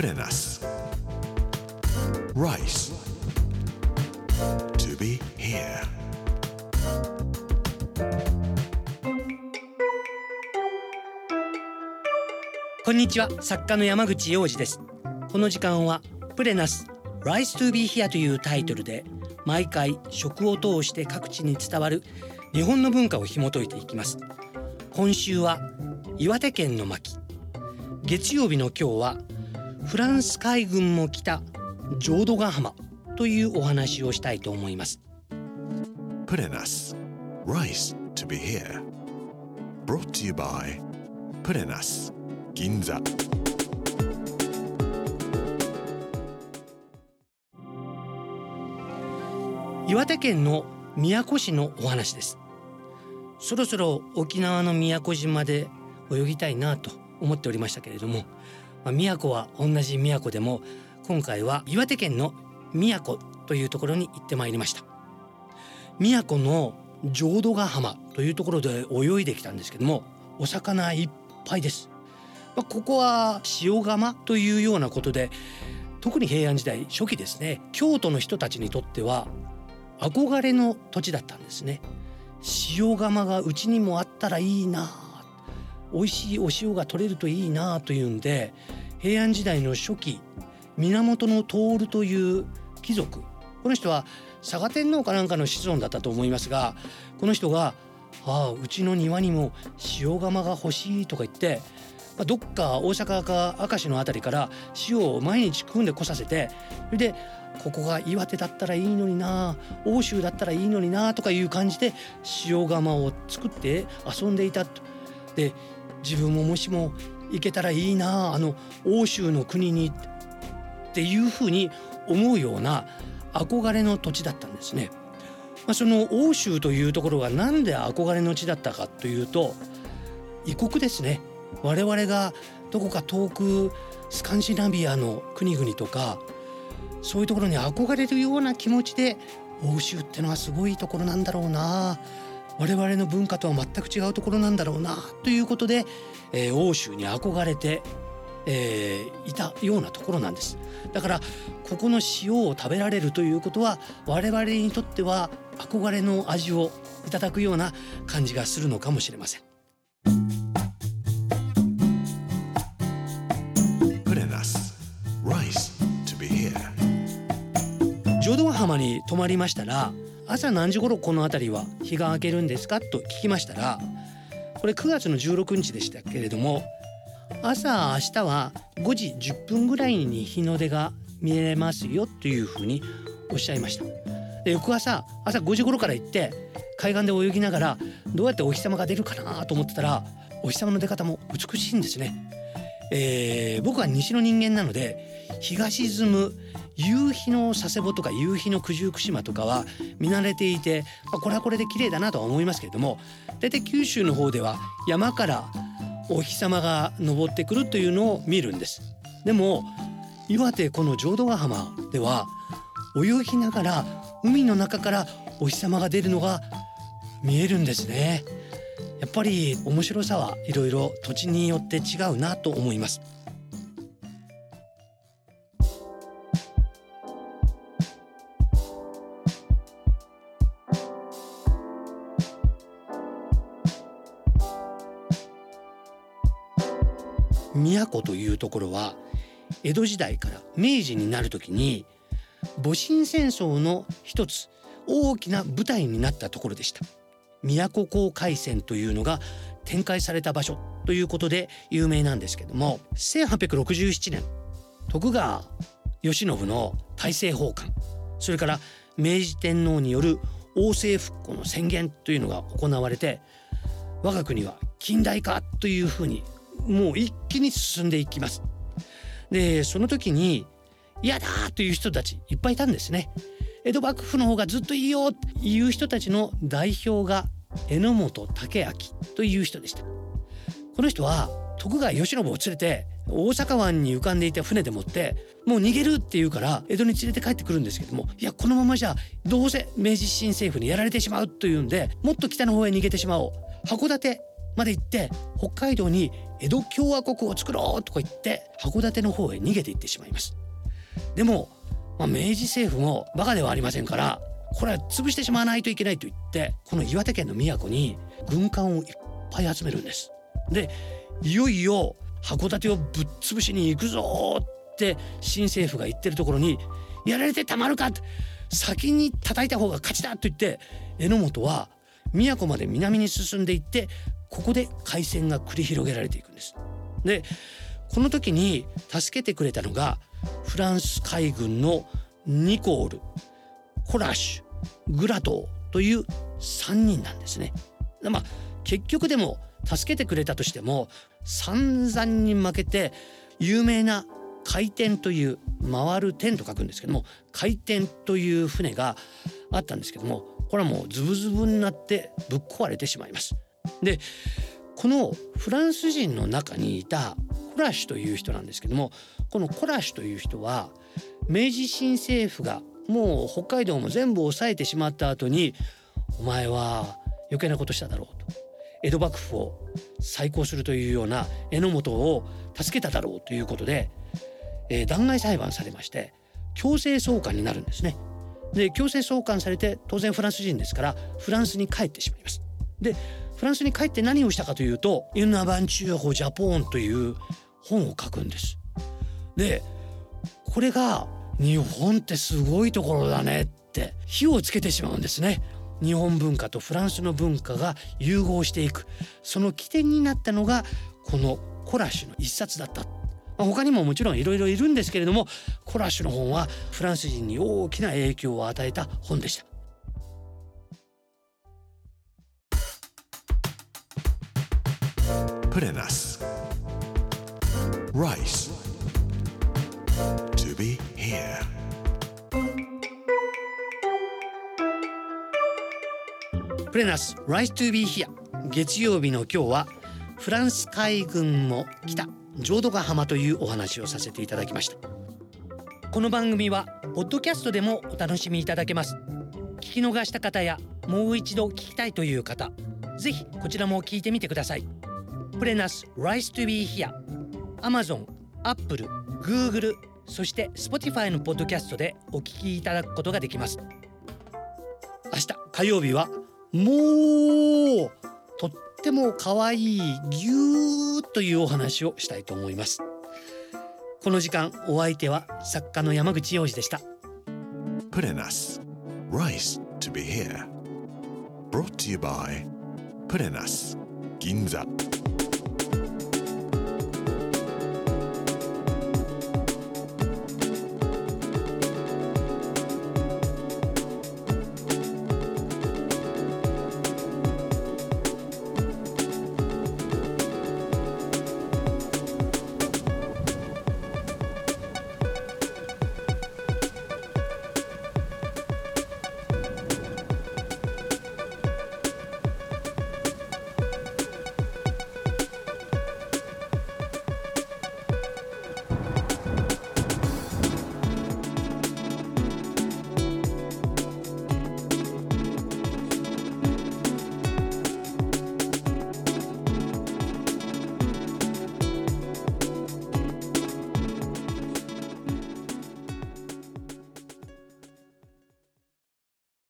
プレナス Rice To be here. こんにちは。作家の山口洋二です。この時間はプレナス Rise to be here というタイトルで毎回食を通して各地に伝わる日本の文化を紐解いていきます。今週は岩手県の巻。月曜日の今日はフランス海軍も来た浄土ヶ浜というお話をしたいと思います。プレナス Rice to be here. Brought to you by プレナス銀座岩手県の宮古市のお話です。そろそろ沖縄の宮古島で泳ぎたいなと思っておりましたけれども、まあ、宮古は同じ宮古でも今回は岩手県の宮古というところに行ってまいりました。宮古の浄土ヶ浜というところで泳いできたんですけどもお魚いっぱいです、まあ、ここは塩釜というようなことで特に平安時代初期ですね京都の人たちにとっては憧れの土地だったんですね。塩釜がうちにもあったらいいな美味しいお塩が取れるといいなというんで平安時代の初期源徹という貴族この人は佐賀天皇かなんかの子孫だったと思いますがこの人が「ああうちの庭にも塩釜が欲しい」とか言って、どっか大阪か明石の辺りから塩を毎日汲んでこさせてそれでここが岩手だったらいいのにな奥州だったらいいのになとかいう感じで塩釜を作って遊んでいたと。で自分ももしも行けたらいいなあの欧州の国にっていうふうに思うような憧れの土地だったんですね。まあ、その欧州というところが何で憧れの地だったかというと異国ですね我々がどこか遠くスカンジナビアの国々とかそういうところに憧れるような気持ちで欧州ってのはすごいところなんだろうな我々の文化とは全く違うところなんだろうなということで、えー、欧州に憧れて、えー、いたようなところなんですだからここの塩を食べられるということは我々にとっては憧れの味をいただくような感じがするのかもしれません。プレナス Rice to be here 浄土ヶ浜に泊まりましたら朝何時頃この辺りは日が明けるんですかと聞きましたらこれ9月の16日でしたけれども朝明日は5時10分ぐらいに日の出が見えますよというふうにおっしゃいました。で翌朝朝5時頃から行って海岸で泳ぎながらどうやってお日様が出るかなと思ってたらお日様の出方も美しいんですね。えー、僕は西の人間なので日が沈む夕日の佐世保とか夕日の九十九島とかは見慣れていて、まあ、これはこれで綺麗だなとは思いますけれども大体九州の方では山からお日様が昇ってくるというのを見るんです。でも岩手この浄土ヶ浜では泳ぎながら海の中からお日様が出るのが見えるんですね。やっぱり面白さはいろいろ土地によって違うなと思います。宮古というところは江戸時代から明治になる時に戊辰戦争の一つ大きな舞台になったところでした。宮古港海戦というのが展開された場所ということで有名なんですけども1867年徳川慶喜の大政奉還それから明治天皇による王政復古の宣言というのが行われて我が国は近代化というふうにもう一気に進んでいきます。でその時に嫌だという人たちいっぱいいたんですね。江戸幕府の方がずっといいよっていう人たちの代表が榎本武明という人でした。この人は徳川慶喜を連れて大阪湾に浮かんでいた船でもってもう逃げるって言うから江戸に連れて帰ってくるんですけどもいやこのままじゃどうせ明治新政府にやられてしまうというんでもっと北の方へ逃げてしまおう函館まで行って北海道に江戸共和国を作ろうとか言って函館の方へ逃げていってしまいます。でも、まあ、明治政府もバカではありませんからこれは潰してしまわないといけないと言ってこの岩手県の宮古に軍艦をいっぱい集めるんです。でいよいよ函館をぶっ潰しに行くぞって新政府が言ってるところにやられてたまるかって先に叩いた方が勝ちだと言って榎本は宮古まで南に進んでいってここで海戦が繰り広げられていくんです。でこの時に助けてくれたのがフランス海軍のニコールコラッシュグラトーという3人なんですね。まあ結局でも助けてくれたとしても散々に負けて有名な回転という回る点と書くんですけども回転という船があったんですけどもこれはもうズブズブになってぶっ壊れてしまいます。でこのフランス人の中にいたコラシュという人なんですけどもこのコラシュという人は明治新政府がもう北海道も全部抑えてしまった後にお前は余計なことしただろうと江戸幕府を再興するというような榎本を助けただろうということで、えー、弾劾裁判されまして強制送還になるんですね。で強制送還されて当然フランス人ですからフランスに帰ってしまいます。でフランスに帰って何をしたかというと「ユンナバンチューホジャポン」という本を書くんです。でこれが日本ってすごいところだねって火をつけてしまうんですね。日本文化とフランスの文化が融合していくその起点になったのがこのコラッシュの一冊だった。まあ、他にももちろんいろいろいるんですけれどもコラッシュの本はフランス人に大きな影響を与えた本でした。プレナス Rice. To be here. プレナス Rise to be here. 月曜日の今日はフランス海軍も来た浄土ヶ浜というお話をさせていただきました。この番組はポッドキャストでもお楽しみいただけます。聞き逃した方やもう一度聞きたいという方ぜひこちらも聞いてみてください。プレナス Rise to be here Amazon、Apple、Google そして Spotify のポッドキャストでお聞きいただくことができます。明日火曜日はもうっても可愛いぎゅーというお話をしたいと思います。この時間お相手は作家の山口洋二でした。プレナス Rice to be here. Brought to you by プレナス銀座